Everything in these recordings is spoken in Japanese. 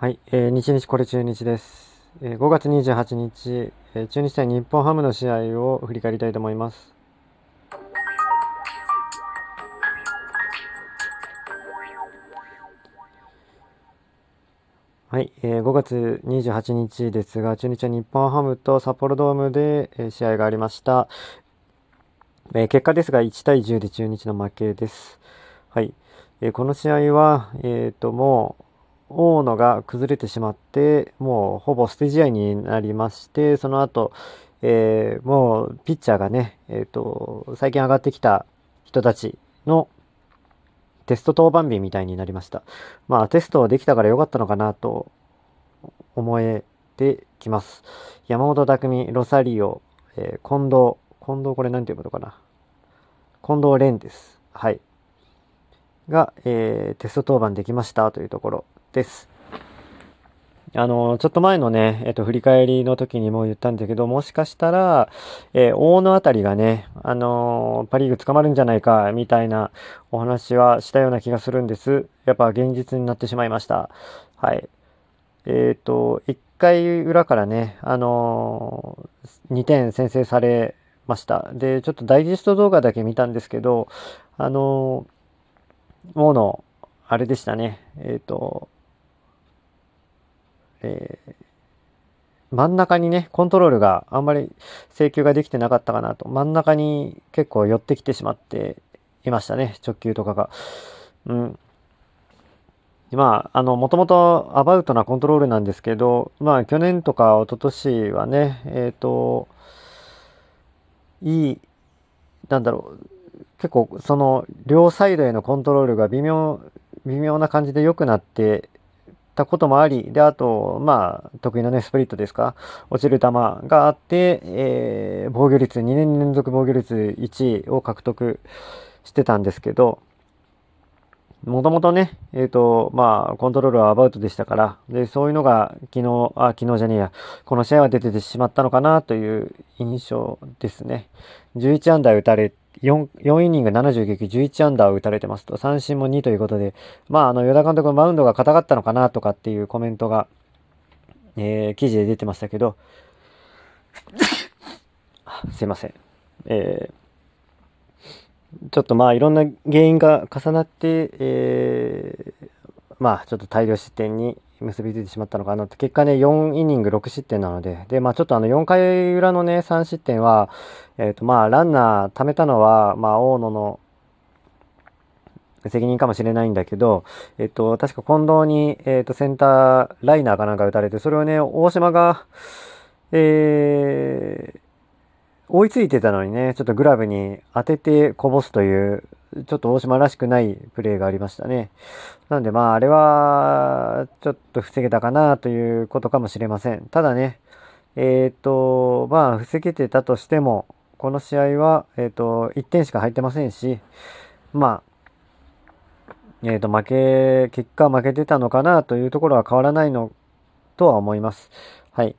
はい、えー、日日これ中日です。えー、5月28日、えー、中日対日本ハムの試合を振り返りたいと思います。はい、えー、5月28日ですが、中日は日本ハムと札幌ドームで、えー、試合がありました。えー、結果ですが、1対10で中日の負けです。はい、えー、この試合は、えっ、ー、と、もう、大野が崩れてしまって、もうほぼ捨て試合になりまして、その後、えー、もうピッチャーがね、えっ、ー、と、最近上がってきた人たちのテスト登板日みたいになりました。まあテストはできたから良かったのかなと思えてきます。山本匠、ロサリオ、えー、近藤、近藤これ何て読むのかな近藤蓮です。はい。が、えー、テスト登板できましたというところ。です。あの、ちょっと前のね、えっと、振り返りの時にも言ったんだけど、もしかしたら、えー、大野あたりがね、あのー、パリーグ捕まるんじゃないか、みたいなお話はしたような気がするんです。やっぱ現実になってしまいました。はい。えっ、ー、と、1回裏からね、あの2点先制されました。で、ちょっとダイジェスト動画だけ見たんですけど、あの大野、あれでしたね、えっ、と、えー、真ん中にね、コントロールがあんまり制球ができてなかったかなと。真ん中に結構寄ってきてしまっていましたね、直球とかが。うん。まあ、あの、もともとアバウトなコントロールなんですけど、まあ、去年とか一昨年はね、えっ、ー、と、いい、なんだろう、結構その両サイドへのコントロールが微妙、微妙な感じで良くなってたこともあり、で、あと、まあ、得意のね、スプリットですか、落ちる球があって、えー、防御率、2年連続防御率1位を獲得してたんですけど、もともとね、えっ、ー、と、まあ、コントロールはアバウトでしたから、で、そういうのが昨日、あ、昨日じゃねえや、この試合は出ててしまったのかなという印象ですね。11安打打たれ 4, 4イニング70撃11アンダーを打たれてますと、三振も2ということで、まあ、あの、与田監督のマウンドが硬かったのかなとかっていうコメントが、えー、記事で出てましたけど、すいません。えー、ちょっとまあ、いろんな原因が重なって、えー、まあ、ちょっと大量失点に結びついてしまったのかなと。結果ね、4イニング6失点なので、で、まあちょっとあの4回裏のね、3失点は、えっ、ー、とまあランナー貯めたのは、まあ大野の責任かもしれないんだけど、えっ、と、確か近藤に、えっ、と、センターライナーかなんか打たれて、それをね、大島が、えー、追いついてたのにね、ちょっとグラブに当ててこぼすという、ちょっと大島らしくないプレーがありましたね。なんでまあ、あれは、ちょっと防げたかなということかもしれません。ただね、えっ、ー、と、まあ、防げてたとしても、この試合は、えっ、ー、と、1点しか入ってませんし、まあ、えっ、ー、と、負け、結果負けてたのかなというところは変わらないのとは思います。はい。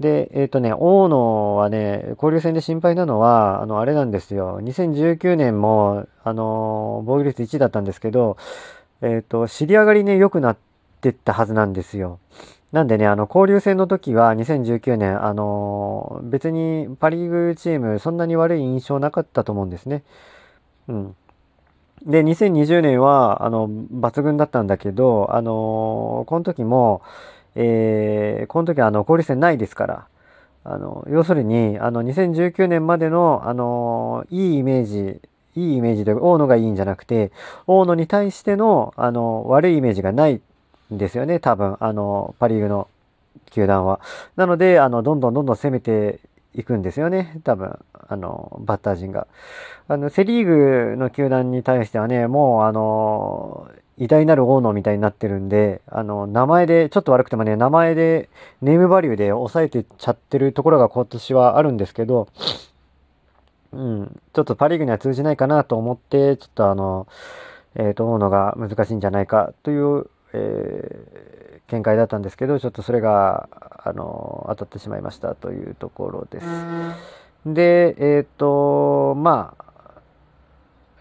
で、えっ、ー、とね、大野はね、交流戦で心配なのは、あの、あれなんですよ。2019年も、あの、防御率1だったんですけど、えっ、ー、と、知り上がりね、良くなってったはずなんですよ。なんでね、あの、交流戦の時は2019年、あの、別にパリーグチーム、そんなに悪い印象なかったと思うんですね。うん。で、2020年は、あの、抜群だったんだけど、あの、この時も、えー、この時はあの交流戦ないですから、あの、要するに、あの、2019年までの、あの、いいイメージ、いいイメージで、大野がいいんじゃなくて、大野に対しての、あの、悪いイメージがないんですよね、多分、あの、パリーグの球団は。なので、あの、どんどんどんどん攻めていくんですよね、多分、あの、バッター陣が。あの、セリーグの球団に対してはね、もう、あの、偉大なる大野みたいになってるんで、あの、名前で、ちょっと悪くてもね、名前で、ネームバリューで抑えてちゃってるところが今年はあるんですけど、うん、ちょっとパリーグには通じないかなと思って、ちょっとあの、えっ、ー、と、大野が難しいんじゃないかという、えー、見解だったんですけど、ちょっとそれが、あの、当たってしまいましたというところです。で、えっ、ー、と、まあ、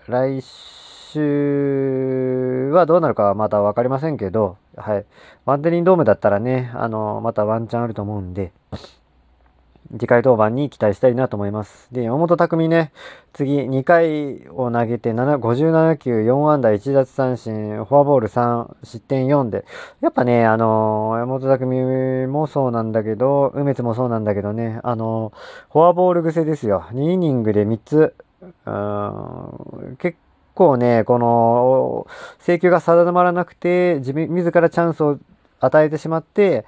来週はどうなるかはまだ分かりませんけど、はい。バンテリンドームだったらね、あの、またワンチャンあると思うんで、次回登板に期待したいなと思います。で、山本匠ね、次2回を投げて7 57球4安打1奪三振、フォアボール3、失点4で、やっぱね、あのー、山本匠もそうなんだけど、梅津もそうなんだけどね、あのー、フォアボール癖ですよ。2イニングで3つ、結構ね、この、請求が定まらなくて、自自らチャンスを与えてしまって、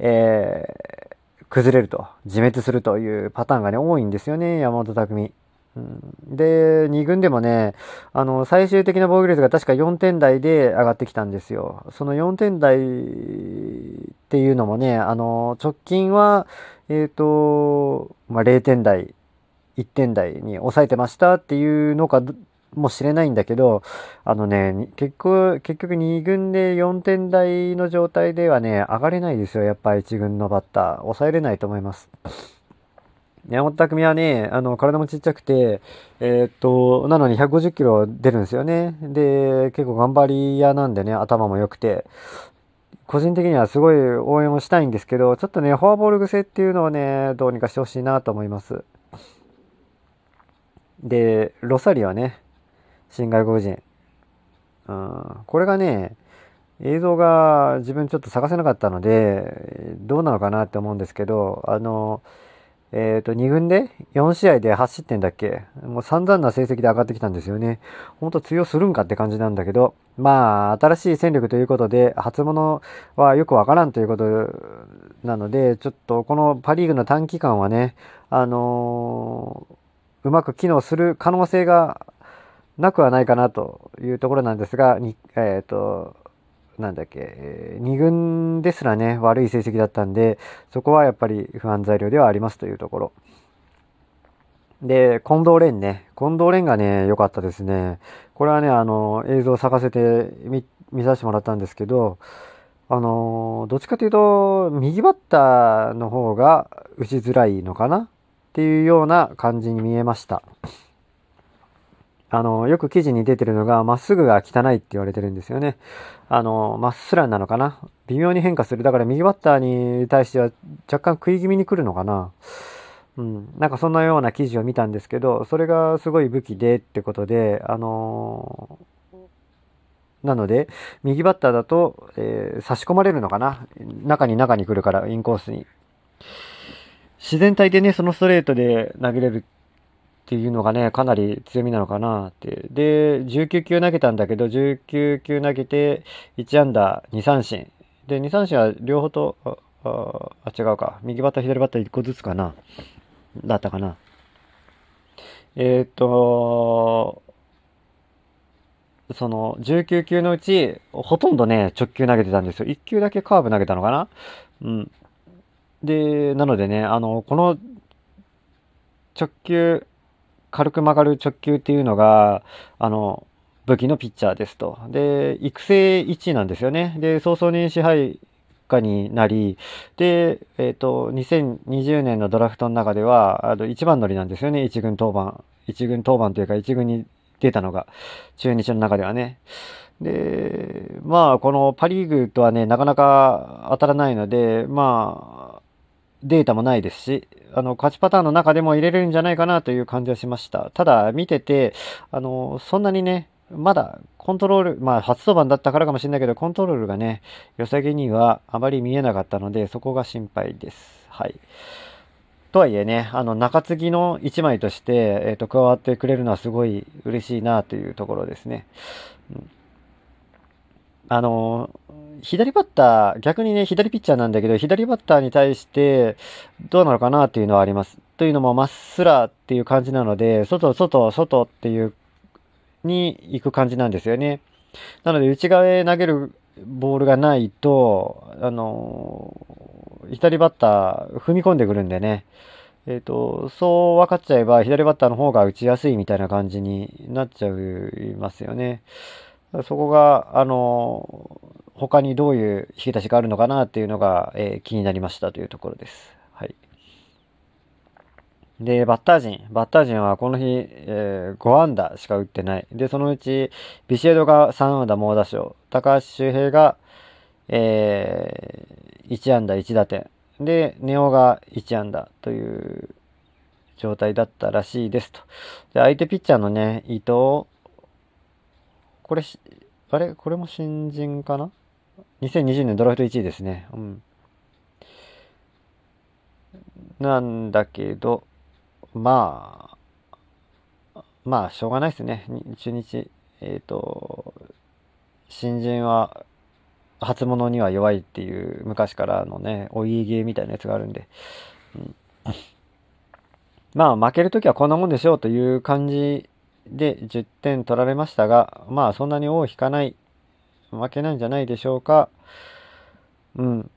えー崩れると、自滅するというパターンがね、多いんですよね、山本匠。うん、で、2軍でもね、あの、最終的な防御率が確か4点台で上がってきたんですよ。その4点台っていうのもね、あの、直近は、えっ、ー、と、まあ、0点台、1点台に抑えてましたっていうのかもしれないんだけど、あのね、結局、結局2軍で4点台の状態ではね、上がれないですよ。やっぱ1軍のバッター。抑えれないと思います。山本匠はね、あの、体もちっちゃくて、えー、っと、なのに150キロ出るんですよね。で、結構頑張り屋なんでね、頭も良くて。個人的にはすごい応援をしたいんですけど、ちょっとね、フォアボール癖っていうのをね、どうにかしてほしいなと思います。で、ロサリはね、新外国人。うん、これがね、映像が自分ちょっと探せなかったので、どうなのかなって思うんですけど、あの、えっ、ー、と、2軍で4試合で8失点だっけ？もう散々な成績で上がってきたんですよね。ほんと通用するんかって感じなんだけど、まあ、新しい戦力ということで、初物はよくわからんということなので、ちょっとこのパリーグの短期間はね、あのー、うまく機能する可能性がなくはないかなというところなんですが、にえっ、ー、と、なんだっけ、えー、2軍ですらね、悪い成績だったんで、そこはやっぱり不安材料ではありますというところ。で、近藤蓮ね。近藤蓮がね、良かったですね。これはね、あの、映像を探せて見、見させてもらったんですけど、あの、どっちかというと、右バッターの方が打ちづらいのかなっていうような感じに見えました。あの、よく記事に出てるのが、まっすぐが汚いって言われてるんですよね。あの、まっすらなのかな？微妙に変化する。だから右バッターに対しては若干食い気味に来るのかな？うん。なんかそんなような記事を見たんですけど、それがすごい武器でってことで、あのなので、右バッターだと、えー、差し込まれるのかな？中に中に来るから、インコースに。自然体でね、そのストレートで投げれるっていうのがね、かなり強みなのかなって。で、19球投げたんだけど、19球投げて、1安打、2三振。で、2三振は両方と、あ、あ違うか。右バッター、左バッター1個ずつかな。だったかな。えー、っと、その、19球のうち、ほとんどね、直球投げてたんですよ。1球だけカーブ投げたのかなうん。で、なのでね、あの、この直球、軽く曲がる直球っていうのが、あの、武器のピッチャーですと。で、育成1位なんですよね。で、早々に支配下になり、で、えっ、ー、と、2020年のドラフトの中では、あの、一番乗りなんですよね。一軍当番。一軍当番というか、一軍に出たのが、中日の中ではね。で、まあ、このパリーグとはね、なかなか当たらないので、まあ、データもないですし、あの、勝ちパターンの中でも入れるんじゃないかなという感じはしました。ただ、見てて、あの、そんなにね、まだコントロール、まあ初登板だったからかもしれないけど、コントロールがね、良さげにはあまり見えなかったので、そこが心配です。はい。とはいえね、あの、中継ぎの1枚として、えっ、ー、と、加わってくれるのはすごい嬉しいなというところですね。うん、あの、左バッター、逆にね、左ピッチャーなんだけど、左バッターに対してどうなのかなっていうのはあります。というのも、まっすらっていう感じなので、外、外、外っていう、に行く感じなんですよね。なので、内側へ投げるボールがないと、あの、左バッター踏み込んでくるんでね。えっ、ー、と、そう分かっちゃえば、左バッターの方が打ちやすいみたいな感じになっちゃいますよね。そこが、あの、他にどういう引き出しがあるのかなっていうのが、えー、気になりましたというところです。はい。で、バッター陣。バッター陣はこの日、えー、5安打しか打ってない。で、そのうち、ビシエドが3安打猛打賞。高橋周平が、えー、1安打1打点。で、ネオが1安打という状態だったらしいですと。で、相手ピッチャーのね、伊藤、これ、あれ？これも新人かな ?2020 年ドラフト1位ですね。うん。なんだけど、まあ、まあ、しょうがないですね。中日、えっ、ー、と、新人は初物には弱いっていう昔からのね、お家芸みたいなやつがあるんで、うん、まあ負けるときはこんなもんでしょうという感じで10点取られましたが、まあそんなに尾を引かない、負けなんじゃないでしょうか。うん。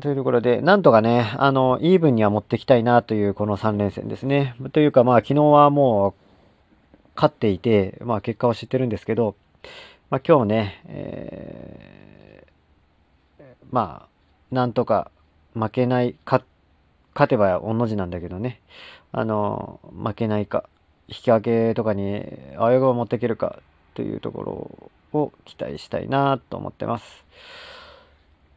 というところで、なんとかね、あの、イーブンには持ってきたいなというこの3連戦ですね。というかまあ昨日はもう勝っていて、まあ結果を知ってるんですけど、まあ今日ね、えーまあ、なんとか負けない、勝てば御の字なんだけどね、あの、負けないか、引き分けとかにあわよが持っていけるかというところを期待したいなと思ってます。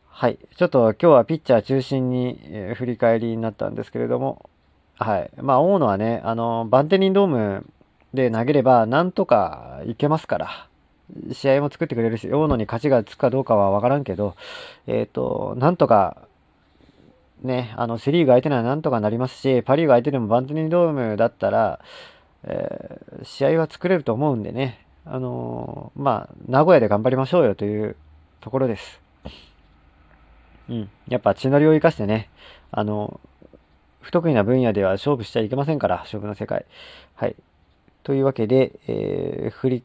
はい。ちょっと今日はピッチャー中心に、え、振り返りになったんですけれども、はい。まあ、大野はね、あの、バンテリンドームで投げればなんとかいけますから、試合も作ってくれるし、大野に勝ちがつくかどうかはわからんけど、えっ、ー、と、なんとか、ね、あの、セリーグ相手ならなんとかなりますし、パリーグ相手でもバンテリンドームだったら、えー、試合は作れると思うんでね、あのー、まあ、名古屋で頑張りましょうよというところです。うん。やっぱ血のりを生かしてね、あの、不得意な分野では勝負しちゃいけませんから、勝負の世界。はい。というわけで、えー、振り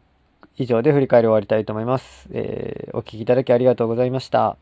以上で振り返り終わりたいと思います。え、お聴きいただきありがとうございました。